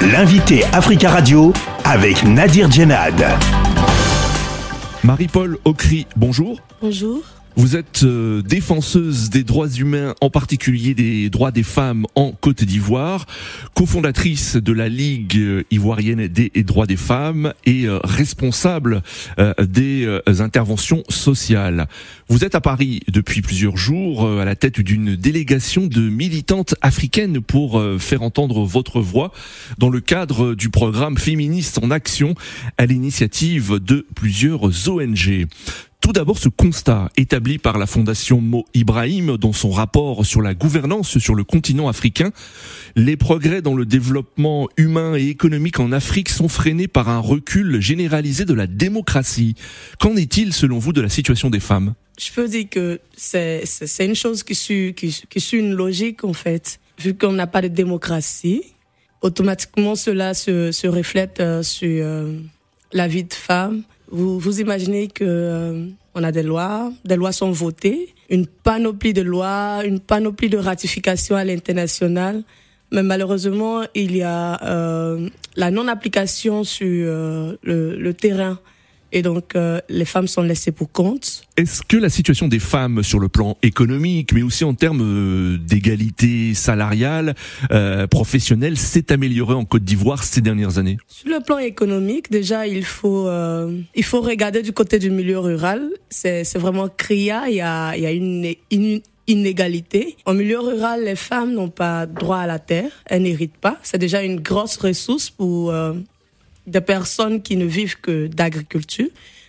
L'invité Africa Radio avec Nadir Djenad. Marie-Paul Ocry, bonjour. Bonjour. Vous êtes euh, défenseuse des droits humains, en particulier des droits des femmes en Côte d'Ivoire, cofondatrice de la Ligue euh, ivoirienne des droits des femmes et euh, responsable des interventions sociales. Vous êtes à Paris depuis plusieurs jours à la tête d'une délégation de militantes africaines pour faire entendre votre voix dans le cadre du programme Féministe en Action à l'initiative de plusieurs ONG. Tout d'abord, ce constat établi par la Fondation Mo Ibrahim dans son rapport sur la gouvernance sur le continent africain, les progrès dans le développement humain et économique en Afrique sont freinés par un recul généralisé de la démocratie. Qu'en est-il selon vous de la situation des femmes? Je peux dire que c'est une chose qui suit, une logique en fait. Vu qu'on n'a pas de démocratie, automatiquement cela se, se reflète euh, sur euh, la vie de femmes vous, imaginez que euh, on a des lois, des lois sont votées, une panoplie de lois, une panoplie de ratifications à l'international, mais malheureusement il y a euh, la non-application sur euh, le terrain et donc euh, les femmes sont laissées pour compte. Est-ce que la situation des femmes sur le plan économique, mais aussi en termes euh, d'égalité salariale, euh, professionnelle, s'est améliorée en Côte d'Ivoire ces dernières années? Sur le plan économique, déjà il faut euh, il faut regarder du côté du milieu rural. C'est c'est vraiment criard. Il y a il y a une, une inégalité. En milieu rural, les femmes n'ont pas droit à la terre, elles n'héritent pas. C'est déjà une grosse ressource pour des personnes qui ne vivent que d'agriculture.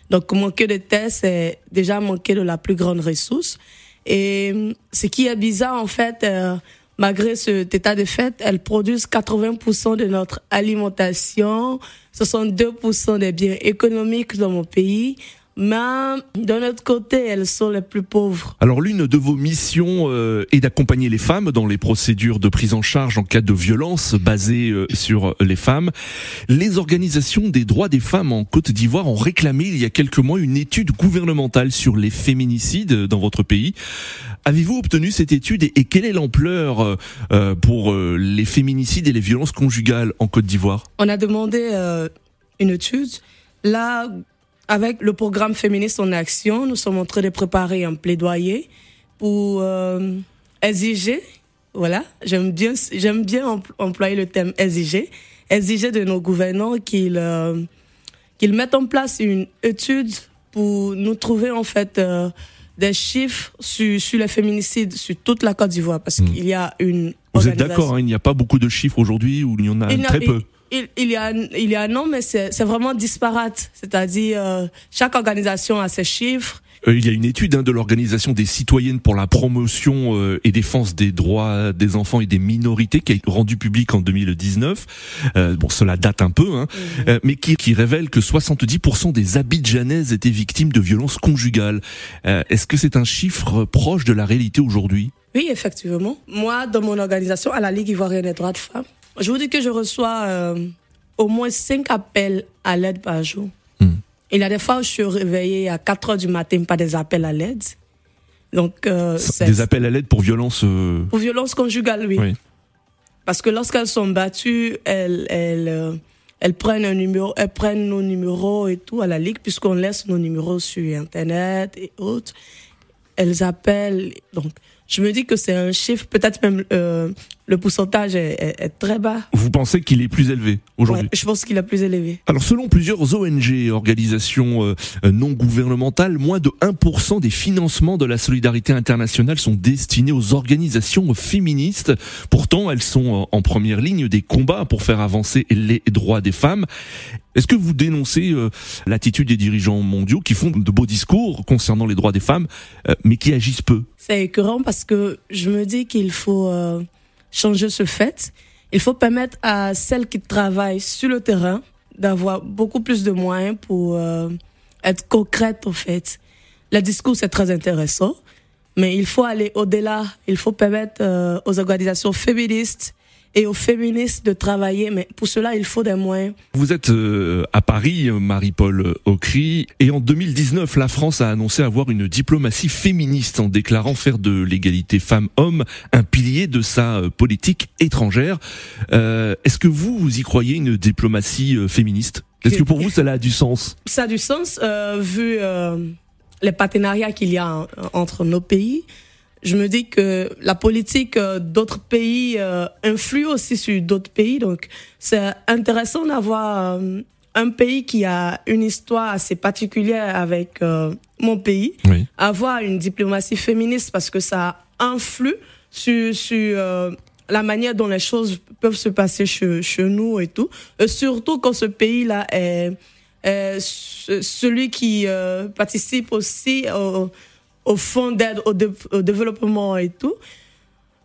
Donc, manquer de terre, c'est déjà manquer de la plus grande ressource. Et euh, ce qui est bizarre, en fait, euh, malgré cet état de fait, elles produisent 80% de notre alimentation, 62% des biens économiques dans mon pays, mais d'un autre côté, elles sont les plus pauvres. Alors l'une de vos missions euh, est d'accompagner les femmes dans les procédures de prise en charge en cas de violence basées euh, sur les femmes. Les organisations des droits des femmes en Côte d'Ivoire ont réclamé il y a quelques mois une étude gouvernementale sur les féminicides dans votre pays. Avez-vous obtenu cette étude et, quelle est l'ampleur euh, pour les féminicides et les violences conjugales en Côte d'Ivoire? On a demandé une étude. Là, avec le programme Féministe en Action, nous sommes en train de préparer un plaidoyer pour euh, exiger, voilà, j'aime bien, j'aime bien employer le terme exiger, exiger de nos gouvernants qu'ils euh, qu'ils mettent en place une étude pour nous trouver en fait euh, des chiffres sur, sur les féminicides sur toute la Côte d'Ivoire parce hmm. qu'il y a une. Vous êtes d'accord, hein, il n'y a pas beaucoup de chiffres aujourd'hui ou il y en a très peu il, il, y a, il y a non, mais c'est vraiment disparate. C'est-à-dire, euh, chaque organisation a ses chiffres. Euh, il y a une étude hein, de l'organisation des citoyennes pour la promotion euh, et défense des droits des enfants et des minorités qui a été rendue publique en 2019. Euh, bon, cela date un peu, hein, mhm. mais qui, qui révèle que 70% des Abidjanaises étaient victimes de violences conjugales. Est-ce que c'est un chiffre proche de la réalité aujourd'hui? Oui, effectivement. Moi, dans mon organisation, à la Ligue ivoirienne des droits de femmes, je vous dis que je reçois euh, au moins cinq appels à l'aide par jour. Il y a des fois où je suis réveillée à 4 heures du matin, pas des appels à l'aide. Donc, euh, des appels à l'aide pour violence. Euh, pour violence conjugale, oui. oui. Parce que lorsqu'elles sont battues, elles, elles, elles prennent un numéro, elles prennent nos numéros et tout à la ligue, puisqu'on laisse nos numéros sur Internet et autres. Elles appellent. Donc, je me dis que c'est un chiffre, peut-être même euh, le pourcentage est, très bas. Vous pensez qu'il est plus élevé aujourd'hui? Je pense qu'il est plus élevé. Alors selon plusieurs ONG, organisations euh, non gouvernementales, moins de 1% des financements de la solidarité internationale sont destinés aux organisations féministes. Pourtant, elles sont en première ligne des combats pour faire avancer les droits des femmes. Est-ce que vous dénoncez euh, l'attitude des dirigeants mondiaux qui font de beaux discours concernant les droits des femmes, euh, mais qui agissent peu? C'est écœurant parce que je me dis qu'il faut euh, changer ce fait. Il faut permettre à celles qui travaillent sur le terrain d'avoir beaucoup plus de moyens pour être concrètes en fait. Le discours c'est très intéressant, mais il faut aller au-delà. Il faut permettre aux organisations féministes et aux féministes de travailler, mais pour cela, il faut des moyens. Vous êtes euh, à Paris, Marie-Paul Ocry, et en 2019, la France a annoncé avoir une diplomatie féministe en déclarant faire de l'égalité femmes-hommes un pilier de sa euh, politique étrangère. Euh, Est-ce que vous, vous y croyez une diplomatie euh, féministe? Est-ce que pour vous, cela a du sens? Ça a du sens, vu les partenariats qu'il y a entre nos pays je me dis que la politique euh, d'autres pays euh, influe aussi sur d'autres pays. Donc, c'est intéressant d'avoir euh, un pays qui a une histoire assez particulière avec mon pays, avoir une diplomatie féministe parce que ça influe sur, sur la manière dont les choses peuvent se passer chez, chez nous et tout. Et surtout quand ce pays-là est, est, celui qui participe aussi au au fond d'aide au, développement et tout.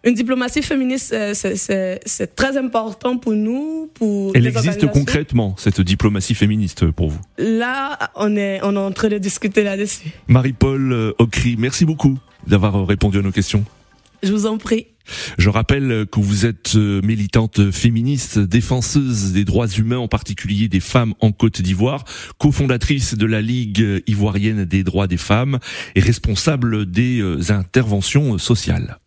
Une diplomatie féministe, c'est très important pour nous. Pour Elle existe concrètement, cette diplomatie féministe, pour vous? Là, on est, on est en train de discuter là-dessus. Marie-Paul euh, Ocry, merci beaucoup d'avoir répondu à nos questions. Je vous en prie. Je rappelle que vous êtes euh, militante féministe, défenseuse des droits humains, en particulier des femmes en Côte d'Ivoire, cofondatrice de la Ligue ivoirienne des droits des femmes et responsable des euh, interventions sociales.